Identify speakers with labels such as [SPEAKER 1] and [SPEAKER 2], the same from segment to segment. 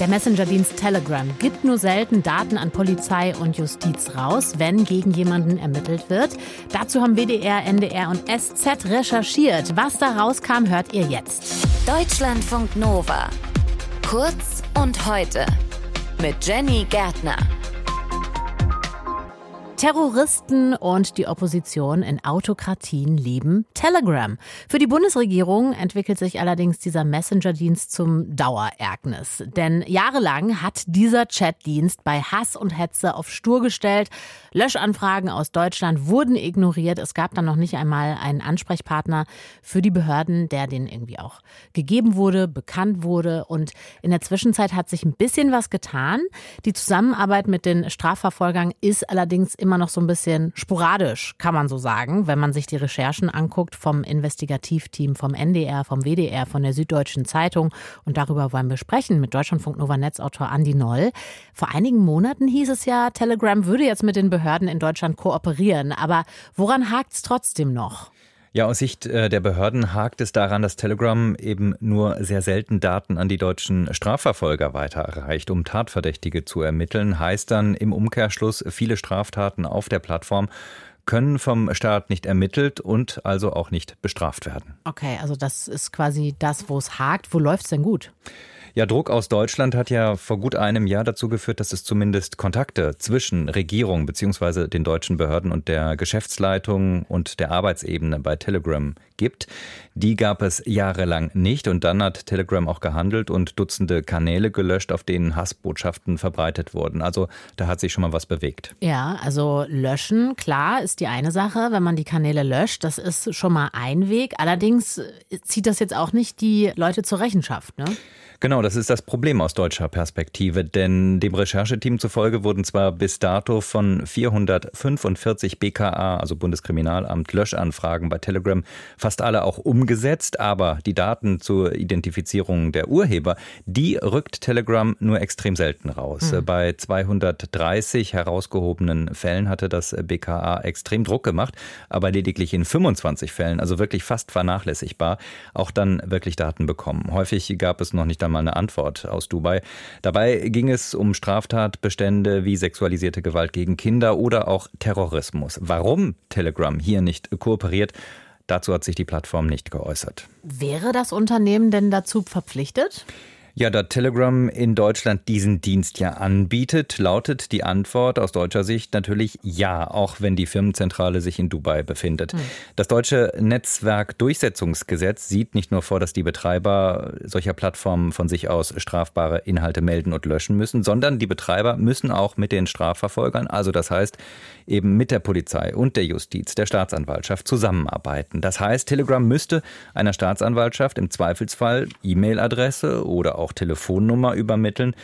[SPEAKER 1] Der Messenger-Dienst Telegram gibt nur selten Daten an Polizei und Justiz raus, wenn gegen jemanden ermittelt wird. Dazu haben WDR, NDR und SZ recherchiert. Was da rauskam, hört ihr jetzt.
[SPEAKER 2] Deutschlandfunk Nova. Kurz und heute. Mit Jenny Gärtner.
[SPEAKER 1] Terroristen und die Opposition in Autokratien lieben Telegram. Für die Bundesregierung entwickelt sich allerdings dieser Messenger-Dienst zum Dauerereignis. Denn jahrelang hat dieser Chatdienst bei Hass und Hetze auf Stur gestellt. Löschanfragen aus Deutschland wurden ignoriert. Es gab dann noch nicht einmal einen Ansprechpartner für die Behörden, der den irgendwie auch gegeben wurde, bekannt wurde. Und in der Zwischenzeit hat sich ein bisschen was getan. Die Zusammenarbeit mit den Strafverfolgern ist allerdings immer immer noch so ein bisschen sporadisch, kann man so sagen, wenn man sich die Recherchen anguckt vom Investigativteam, vom NDR, vom WDR, von der Süddeutschen Zeitung. Und darüber wollen wir sprechen mit Deutschlandfunk Nova Netzautor Andi Noll. Vor einigen Monaten hieß es ja, Telegram würde jetzt mit den Behörden in Deutschland kooperieren. Aber woran hakt es trotzdem noch?
[SPEAKER 3] Ja, aus Sicht äh, der Behörden hakt es daran, dass Telegram eben nur sehr selten Daten an die deutschen Strafverfolger weiterreicht, um Tatverdächtige zu ermitteln. Heißt dann im Umkehrschluss, viele Straftaten auf der Plattform können vom Staat nicht ermittelt und also auch nicht bestraft werden.
[SPEAKER 1] Okay, also das ist quasi das, wo es hakt. Wo läuft es denn gut?
[SPEAKER 3] Ja, Druck aus Deutschland hat ja vor gut einem Jahr dazu geführt, dass es zumindest Kontakte zwischen Regierung bzw. den deutschen Behörden und der Geschäftsleitung und der Arbeitsebene bei Telegram gibt. Die gab es jahrelang nicht und dann hat Telegram auch gehandelt und Dutzende Kanäle gelöscht, auf denen Hassbotschaften verbreitet wurden. Also da hat sich schon mal was bewegt.
[SPEAKER 1] Ja, also löschen, klar, ist die eine Sache. Wenn man die Kanäle löscht, das ist schon mal ein Weg. Allerdings zieht das jetzt auch nicht die Leute zur Rechenschaft, ne?
[SPEAKER 3] Genau, das ist das Problem aus deutscher Perspektive, denn dem Rechercheteam zufolge wurden zwar bis dato von 445 BKA, also Bundeskriminalamt, Löschanfragen bei Telegram fast alle auch umgesetzt, aber die Daten zur Identifizierung der Urheber, die rückt Telegram nur extrem selten raus. Mhm. Bei 230 herausgehobenen Fällen hatte das BKA extrem Druck gemacht, aber lediglich in 25 Fällen, also wirklich fast vernachlässigbar, auch dann wirklich Daten bekommen. Häufig gab es noch nicht einmal eine Antwort aus Dubai. Dabei ging es um Straftatbestände wie sexualisierte Gewalt gegen Kinder oder auch Terrorismus. Warum Telegram hier nicht kooperiert, dazu hat sich die Plattform nicht geäußert.
[SPEAKER 1] Wäre das Unternehmen denn dazu verpflichtet?
[SPEAKER 3] Ja, da Telegram in Deutschland diesen Dienst ja anbietet, lautet die Antwort aus deutscher Sicht natürlich ja, auch wenn die Firmenzentrale sich in Dubai befindet. Hm. Das deutsche Netzwerkdurchsetzungsgesetz sieht nicht nur vor, dass die Betreiber solcher Plattformen von sich aus strafbare Inhalte melden und löschen müssen, sondern die Betreiber müssen auch mit den Strafverfolgern, also das heißt eben mit der Polizei und der Justiz, der Staatsanwaltschaft zusammenarbeiten. Das heißt, Telegram müsste einer Staatsanwaltschaft im Zweifelsfall E-Mail-Adresse oder auch auch Telefonnummer übermitteln,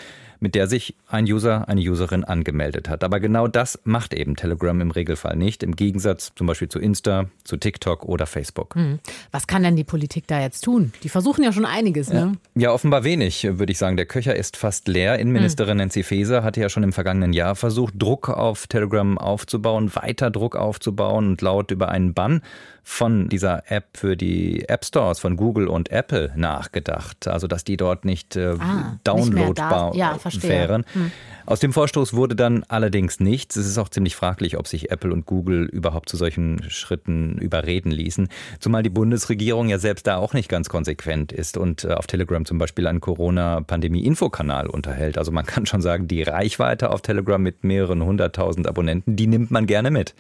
[SPEAKER 3] mit der sich ein User, eine Userin angemeldet hat. Aber genau das macht eben Telegram im Regelfall nicht, im Gegensatz zum Beispiel zu Insta, zu TikTok oder Facebook. Hm.
[SPEAKER 1] Was kann denn die Politik da jetzt tun? Die versuchen ja schon einiges, ne?
[SPEAKER 3] Ja, offenbar wenig, würde ich sagen. Der Köcher ist fast leer. Innenministerin hm. Nancy Faeser hatte ja schon im vergangenen Jahr versucht, Druck auf Telegram aufzubauen, weiter Druck aufzubauen und laut über einen Bann von dieser App für die App Stores von Google und Apple nachgedacht. Also, dass die dort nicht äh, ah, downloadbar nicht ja, wären. Hm. Aus dem Vorstoß wurde dann allerdings nichts. Es ist auch ziemlich fraglich, ob sich Apple und Google überhaupt zu solchen Schritten überreden ließen. Zumal die Bundesregierung ja selbst da auch nicht ganz konsequent ist und äh, auf Telegram zum Beispiel einen Corona-Pandemie-Infokanal unterhält. Also man kann schon sagen, die Reichweite auf Telegram mit mehreren hunderttausend Abonnenten, die nimmt man gerne mit.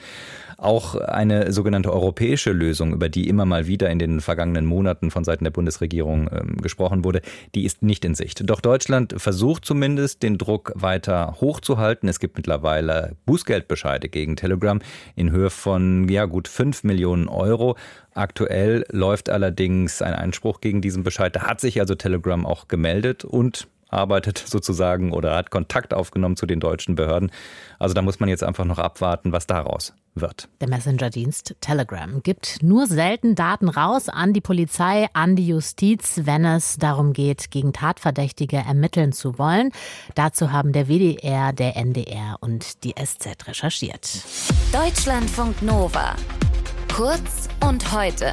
[SPEAKER 3] Auch eine sogenannte europäische Lösung, über die immer mal wieder in den vergangenen Monaten von Seiten der Bundesregierung äh, gesprochen wurde, die ist nicht in Sicht. Doch Deutschland versucht zumindest, den Druck weiter weiter hochzuhalten. Es gibt mittlerweile Bußgeldbescheide gegen Telegram in Höhe von ja, gut 5 Millionen Euro. Aktuell läuft allerdings ein Einspruch gegen diesen Bescheid. Da hat sich also Telegram auch gemeldet und arbeitet sozusagen oder hat Kontakt aufgenommen zu den deutschen Behörden. Also da muss man jetzt einfach noch abwarten, was daraus wird.
[SPEAKER 1] Der Messenger-Dienst Telegram gibt nur selten Daten raus an die Polizei, an die Justiz, wenn es darum geht, gegen Tatverdächtige ermitteln zu wollen. Dazu haben der WDR, der NDR und die SZ recherchiert.
[SPEAKER 2] Deutschlandfunk Nova. Kurz und heute.